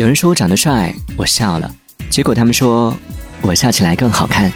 有人说我长得帅我笑了。结果他们说我笑起来更好看。